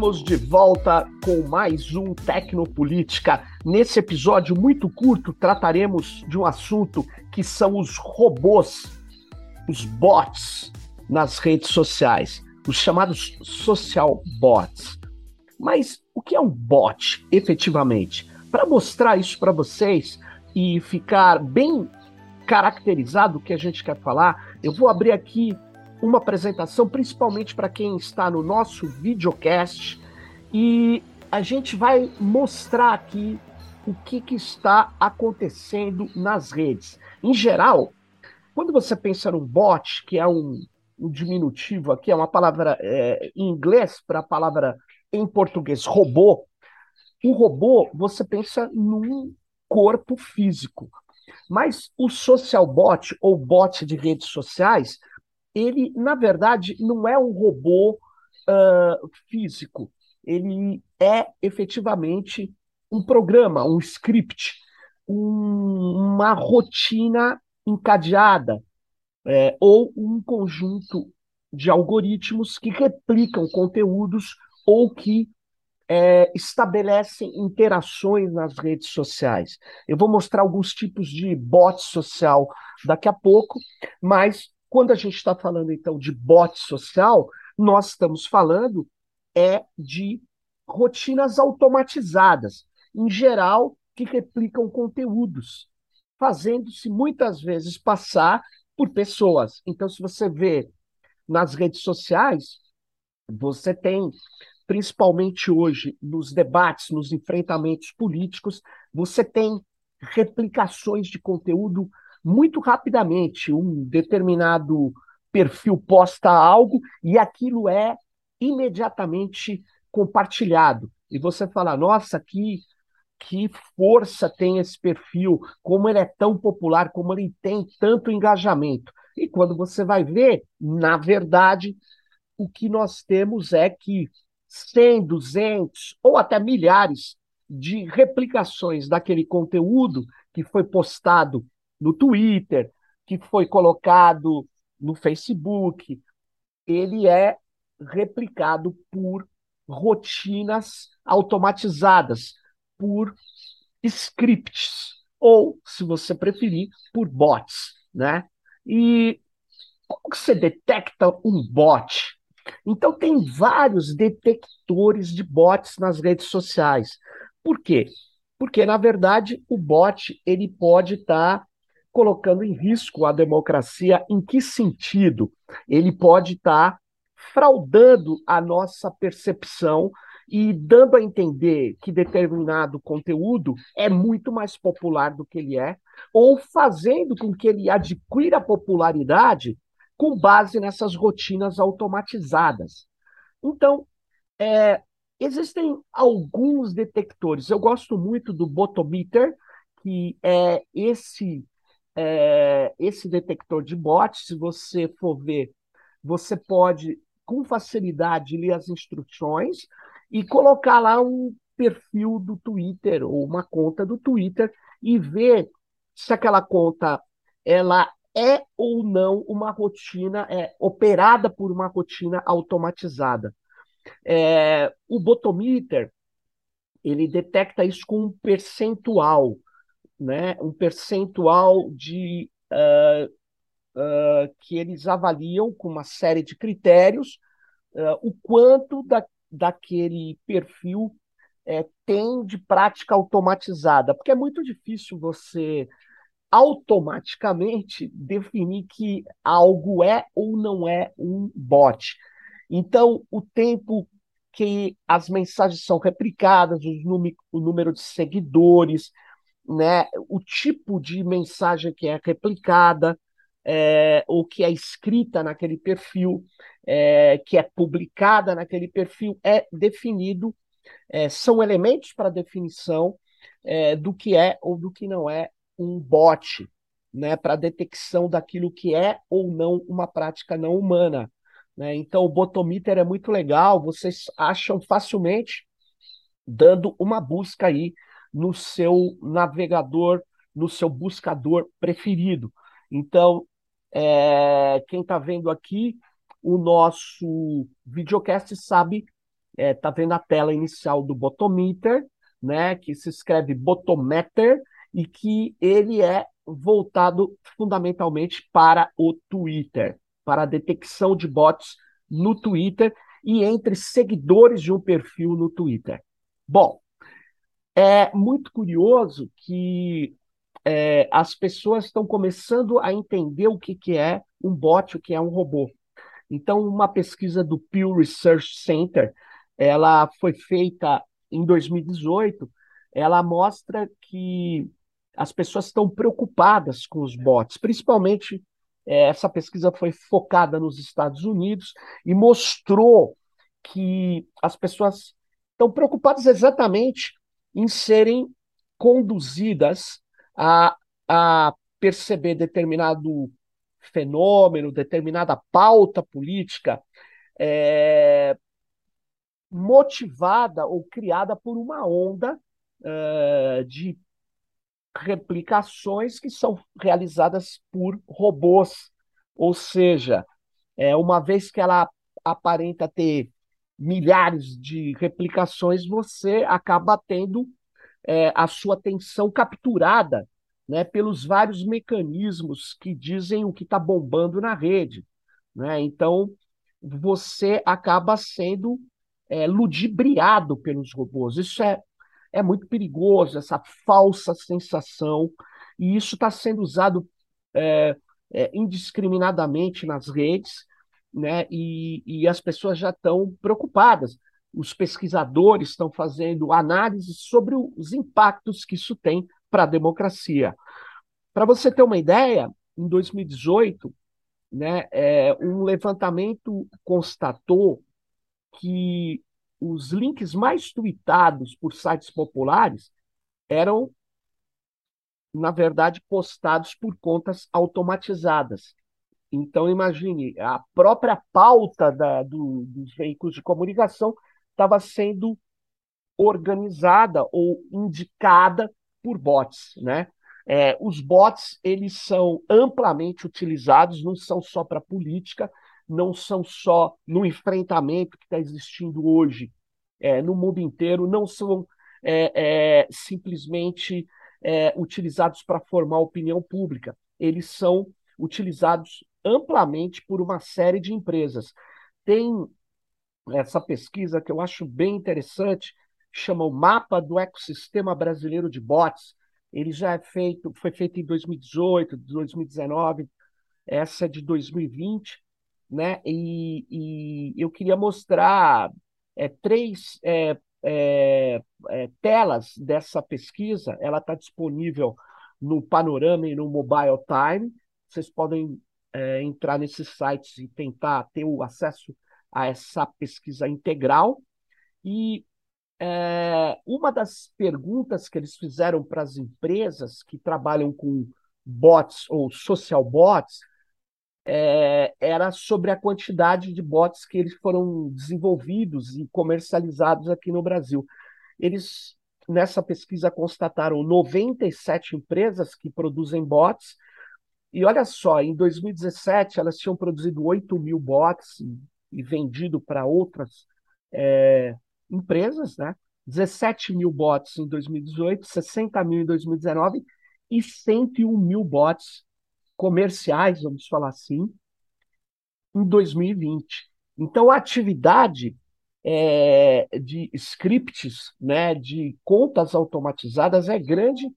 Estamos de volta com mais um Tecnopolítica. Nesse episódio muito curto, trataremos de um assunto que são os robôs, os bots nas redes sociais, os chamados social bots. Mas o que é um bot, efetivamente? Para mostrar isso para vocês e ficar bem caracterizado o que a gente quer falar, eu vou abrir aqui uma apresentação, principalmente para quem está no nosso videocast, e a gente vai mostrar aqui o que, que está acontecendo nas redes. Em geral, quando você pensa num bot, que é um, um diminutivo aqui, é uma palavra é, em inglês para a palavra em português robô, o robô você pensa num corpo físico. Mas o social bot, ou bot de redes sociais, ele, na verdade, não é um robô uh, físico. Ele é efetivamente um programa, um script, um, uma rotina encadeada, é, ou um conjunto de algoritmos que replicam conteúdos ou que é, estabelecem interações nas redes sociais. Eu vou mostrar alguns tipos de bot social daqui a pouco, mas quando a gente está falando, então, de bot social, nós estamos falando é de rotinas automatizadas, em geral, que replicam conteúdos, fazendo-se muitas vezes passar por pessoas. Então, se você vê nas redes sociais, você tem, principalmente hoje, nos debates, nos enfrentamentos políticos, você tem replicações de conteúdo muito rapidamente um determinado perfil posta algo e aquilo é imediatamente compartilhado. E você fala, nossa, que, que força tem esse perfil, como ele é tão popular, como ele tem tanto engajamento. E quando você vai ver, na verdade, o que nós temos é que 100, 200 ou até milhares de replicações daquele conteúdo que foi postado no Twitter, que foi colocado no Facebook, ele é replicado por rotinas automatizadas, por scripts, ou, se você preferir, por bots, né? E como você detecta um bot? Então tem vários detectores de bots nas redes sociais. Por quê? Porque na verdade o bot ele pode estar tá colocando em risco a democracia. Em que sentido? Ele pode estar tá fraudando a nossa percepção e dando a entender que determinado conteúdo é muito mais popular do que ele é, ou fazendo com que ele adquira popularidade com base nessas rotinas automatizadas. Então, é, existem alguns detectores. Eu gosto muito do Botometer, que é esse é, esse detector de bots, se você for ver, você pode com facilidade ler as instruções e colocar lá um perfil do Twitter ou uma conta do Twitter e ver se aquela conta ela é ou não uma rotina é, operada por uma rotina automatizada. É, o Botometer ele detecta isso com um percentual né, um percentual de uh, uh, que eles avaliam com uma série de critérios uh, o quanto da, daquele perfil é, tem de prática automatizada, porque é muito difícil você automaticamente definir que algo é ou não é um bot. Então, o tempo que as mensagens são replicadas, o número de seguidores, né, o tipo de mensagem que é replicada, é, ou que é escrita naquele perfil, é, que é publicada naquele perfil, é definido, é, são elementos para definição do que é ou do que não é um bot, né, para detecção daquilo que é ou não uma prática não humana. Né? Então, o botometer é muito legal, vocês acham facilmente dando uma busca aí no seu navegador, no seu buscador preferido. Então, é, quem está vendo aqui o nosso videocast sabe é, tá vendo a tela inicial do Botometer, né, que se escreve Botometer, e que ele é voltado fundamentalmente para o Twitter, para a detecção de bots no Twitter e entre seguidores de um perfil no Twitter. Bom, é muito curioso que é, as pessoas estão começando a entender o que, que é um bot, o que é um robô. Então, uma pesquisa do Pew Research Center, ela foi feita em 2018, ela mostra que as pessoas estão preocupadas com os bots, principalmente é, essa pesquisa foi focada nos Estados Unidos e mostrou que as pessoas estão preocupadas exatamente em serem conduzidas a, a perceber determinado fenômeno, determinada pauta política é, motivada ou criada por uma onda é, de replicações que são realizadas por robôs. Ou seja, é, uma vez que ela aparenta ter milhares de replicações, você acaba tendo é, a sua atenção capturada né, pelos vários mecanismos que dizem o que está bombando na rede. Né? Então, você acaba sendo é, ludibriado pelos robôs. Isso é é muito perigoso, essa falsa sensação, e isso está sendo usado é, é, indiscriminadamente nas redes, né? E, e as pessoas já estão preocupadas. Os pesquisadores estão fazendo análises sobre os impactos que isso tem para a democracia. Para você ter uma ideia, em 2018, né, é, um levantamento constatou que os links mais tweetados por sites populares eram, na verdade, postados por contas automatizadas. Então, imagine, a própria pauta da, do, dos veículos de comunicação estava sendo organizada ou indicada por bots, né? É, os bots eles são amplamente utilizados, não são só para política, não são só no enfrentamento que está existindo hoje é, no mundo inteiro, não são é, é simplesmente é, utilizados para formar opinião pública, eles são utilizados amplamente por uma série de empresas. Tem essa pesquisa que eu acho bem interessante, chama o Mapa do Ecossistema Brasileiro de Bots. Ele já é feito, foi feito em 2018, 2019, essa é de 2020, né? E, e eu queria mostrar é, três é, é, é, telas dessa pesquisa. Ela está disponível no Panorama e no Mobile Time. Vocês podem é, entrar nesses sites e tentar ter o acesso a essa pesquisa integral. E é, uma das perguntas que eles fizeram para as empresas que trabalham com bots ou social bots é, era sobre a quantidade de bots que eles foram desenvolvidos e comercializados aqui no Brasil. Eles, nessa pesquisa, constataram 97 empresas que produzem bots, e olha só, em 2017 elas tinham produzido 8 mil bots e, vendido para outras é, empresas, né? 17 mil bots em 2018, 60 mil em 2019 e 101 mil bots comerciais, vamos falar assim, em 2020. Então, a atividade é, de scripts, né, de contas automatizadas é grande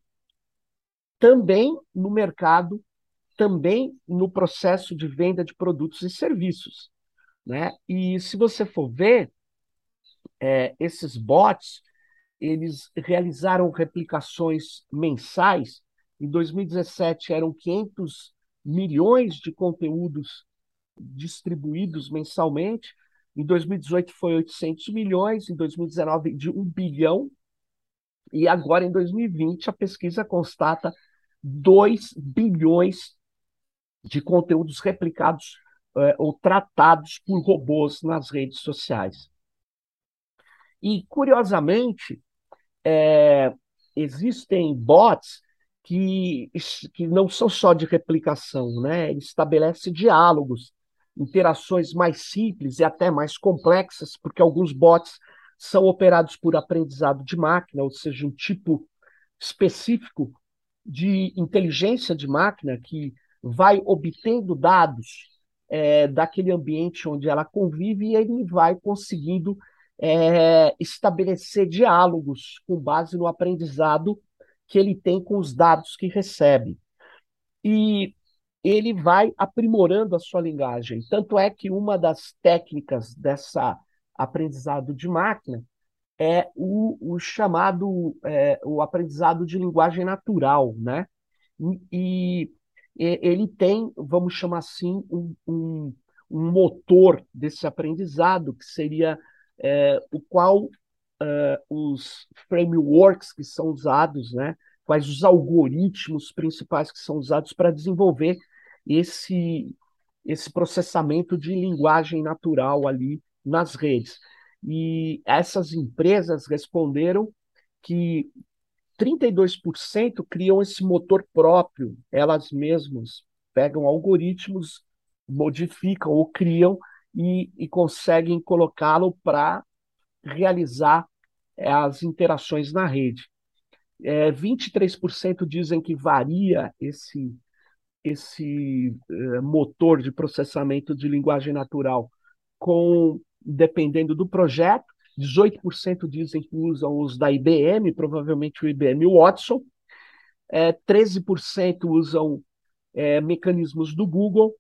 também no mercado, também no processo de venda de produtos e serviços. Né? E se você for ver, é, esses bots, eles realizaram replicações mensais em 2017 eram 500 milhões de conteúdos distribuídos mensalmente. Em 2018 foi 800 milhões, em 2019 de 1 bilhão. E agora, em 2020, a pesquisa constata 2 bilhões de conteúdos replicados é, ou tratados por robôs nas redes sociais. E, curiosamente, é, existem bots que, que não são só de replicação, né? Ele estabelece diálogos, interações mais simples e até mais complexas, porque alguns bots são operados por aprendizado de máquina, ou seja, um tipo específico de inteligência de máquina que vai obtendo dados é, daquele ambiente onde ela convive e ele vai conseguindo é, estabelecer diálogos com base no aprendizado que ele tem com os dados que recebe. E ele vai aprimorando a sua linguagem. Tanto é que uma das técnicas dessa aprendizado de máquina é o, o chamado é, o aprendizado de linguagem natural, né? E, ele tem, vamos chamar assim, um, um, um motor desse aprendizado que seria é, o qual é, os frameworks que são usados, né? Quais os algoritmos principais que são usados para desenvolver esse esse processamento de linguagem natural ali nas redes. E essas empresas responderam que 32% criam esse motor próprio, elas mesmas pegam algoritmos, modificam ou criam e, e conseguem colocá-lo para realizar é, as interações na rede. É, 23% dizem que varia esse, esse é, motor de processamento de linguagem natural com dependendo do projeto. 18% dizem que usam os da IBM, provavelmente o IBM Watson. É, 13% usam é, mecanismos do Google,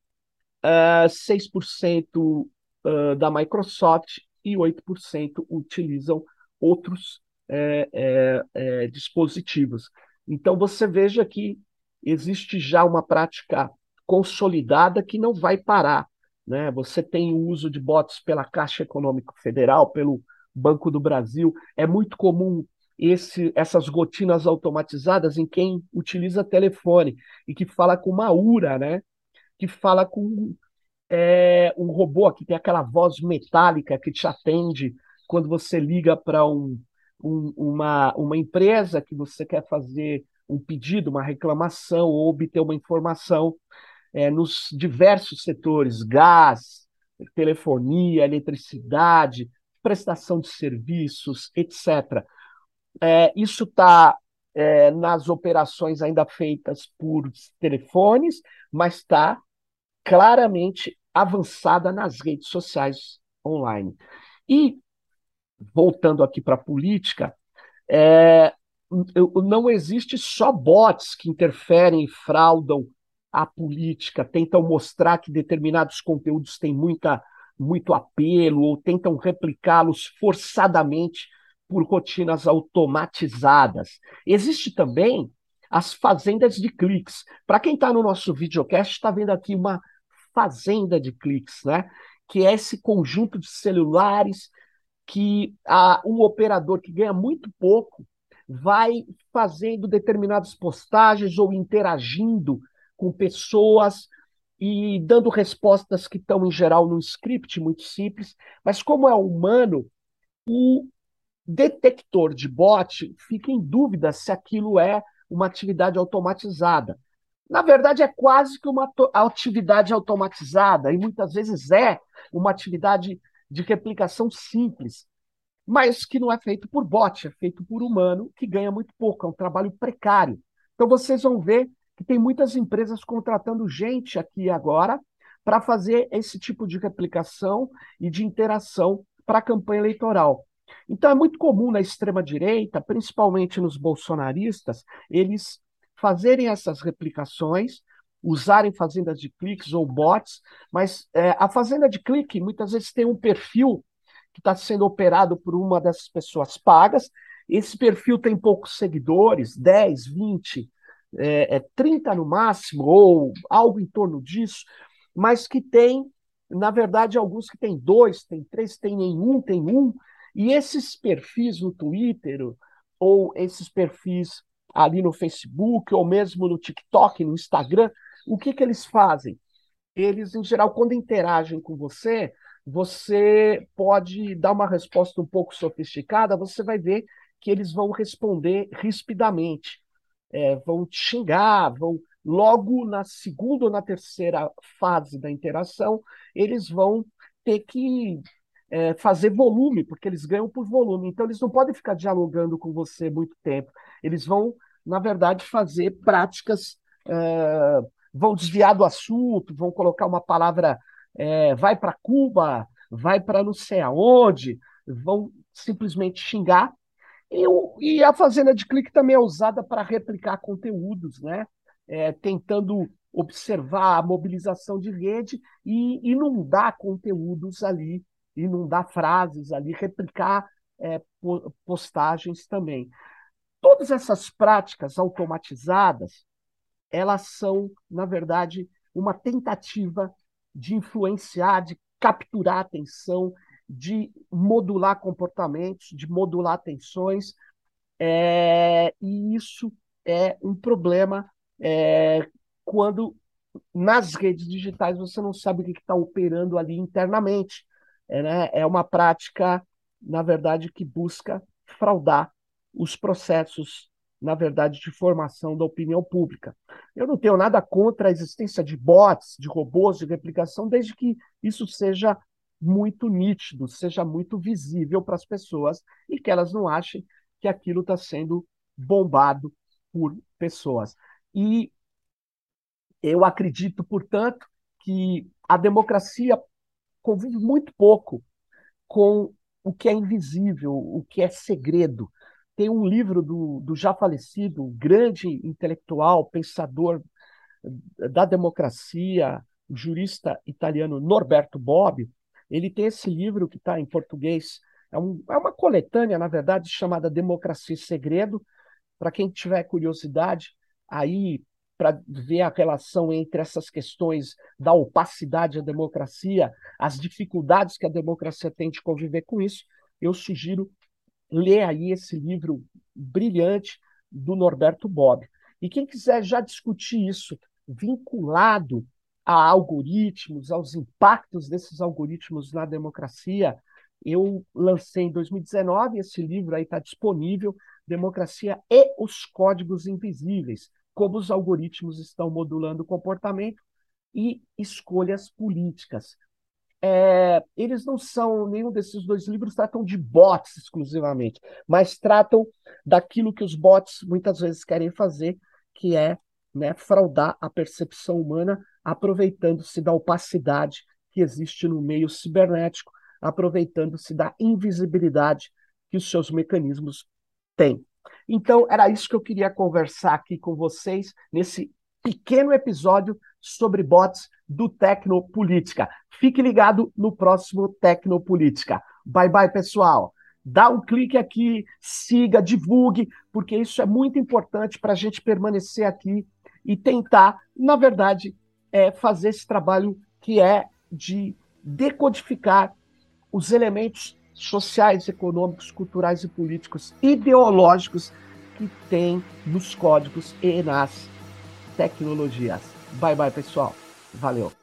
é, 6% uh, da Microsoft e 8% utilizam outros é, é, é, dispositivos. Então, você veja que existe já uma prática consolidada que não vai parar. Né? Você tem o uso de bots pela Caixa Econômica Federal, pelo Banco do Brasil. É muito comum esse, essas rotinas automatizadas em quem utiliza telefone e que fala com uma URA, né? que fala com é, um robô que tem aquela voz metálica que te atende quando você liga para um, um, uma, uma empresa que você quer fazer um pedido, uma reclamação ou obter uma informação é, nos diversos setores, gás, telefonia, eletricidade, prestação de serviços, etc. É, isso está é, nas operações ainda feitas por telefones, mas está claramente avançada nas redes sociais online. E, voltando aqui para a política, é, não existe só bots que interferem e fraudam a política, tentam mostrar que determinados conteúdos têm muita, muito apelo ou tentam replicá-los forçadamente por rotinas automatizadas. Existe também as fazendas de cliques. Para quem está no nosso videocast, está vendo aqui uma fazenda de cliques, né? que é esse conjunto de celulares que a, um operador que ganha muito pouco vai fazendo determinadas postagens ou interagindo com pessoas e dando respostas que estão, em geral, num script muito simples, mas como é humano, o detector de bot fica em dúvida se aquilo é uma atividade automatizada. Na verdade, é quase que uma atividade automatizada, e muitas vezes é uma atividade de replicação simples, mas que não é feito por bot, é feito por humano, que ganha muito pouco, é um trabalho precário. Então, vocês vão ver que tem muitas empresas contratando gente aqui agora para fazer esse tipo de replicação e de interação para a campanha eleitoral. Então é muito comum na extrema-direita, principalmente nos bolsonaristas, eles fazerem essas replicações, usarem fazendas de cliques ou bots, mas é, a fazenda de clique muitas vezes tem um perfil que está sendo operado por uma dessas pessoas pagas. Esse perfil tem poucos seguidores, 10, 20, é, é 30 no máximo, ou algo em torno disso, mas que tem, na verdade, alguns que tem dois, tem três, tem nenhum, tem um, e esses perfis no Twitter, ou esses perfis ali no Facebook, ou mesmo no TikTok, no Instagram, o que, que eles fazem? Eles, em geral, quando interagem com você, você pode dar uma resposta um pouco sofisticada, você vai ver que eles vão responder rispidamente é, vão te xingar, vão logo na segunda ou na terceira fase da interação, eles vão ter que é, fazer volume, porque eles ganham por volume. Então, eles não podem ficar dialogando com você muito tempo. Eles vão, na verdade, fazer práticas, é, vão desviar do assunto, vão colocar uma palavra, é, vai para Cuba, vai para não sei aonde, vão simplesmente xingar. E, e, a fazenda de clique também é usada para replicar conteúdos, né? É, tentando observar a mobilização de rede e inundar conteúdos ali inundar frases ali, replicar é, postagens também. Todas essas práticas automatizadas, elas são, na verdade, uma tentativa de influenciar, de capturar atenção, de modular comportamentos, de modular atenções, é, e isso é um problema é, quando nas redes digitais você não sabe o que está operando ali internamente é, né, é uma prática, na verdade, que busca fraudar os processos, na verdade, de formação da opinião pública. Eu não tenho nada contra a existência de bots, de robôs de replicação, desde que isso seja muito nítido, seja muito visível para as pessoas e que elas não achem que aquilo está sendo bombado por pessoas. E eu acredito, portanto, que a democracia convive muito pouco com o que é invisível, o que é segredo. Tem um livro do, do já falecido, grande intelectual, pensador da democracia, jurista italiano Norberto Bobbio. Ele tem esse livro que está em português, é, um, é uma coletânea, na verdade, chamada Democracia e Segredo. Para quem tiver curiosidade, aí para ver a relação entre essas questões da opacidade da democracia, as dificuldades que a democracia tem de conviver com isso, eu sugiro ler aí esse livro brilhante do Norberto Bob. E quem quiser já discutir isso vinculado a algoritmos, aos impactos desses algoritmos na democracia, eu lancei em 2019, esse livro aí está disponível, Democracia e os Códigos Invisíveis, como os algoritmos estão modulando o comportamento e escolhas políticas. É, eles não são, nenhum desses dois livros tratam de bots exclusivamente, mas tratam daquilo que os bots muitas vezes querem fazer, que é né, fraudar a percepção humana, aproveitando-se da opacidade que existe no meio cibernético, aproveitando-se da invisibilidade que os seus mecanismos têm. Então, era isso que eu queria conversar aqui com vocês nesse pequeno episódio sobre bots do Tecnopolítica. Fique ligado no próximo Tecnopolítica. Bye bye, pessoal. Dá um clique aqui, siga, divulgue, porque isso é muito importante para a gente permanecer aqui e tentar, na verdade, é, fazer esse trabalho que é de decodificar os elementos sociais, econômicos, culturais e políticos ideológicos que tem nos códigos e nas tecnologias. Bye bye, pessoal. Valeu.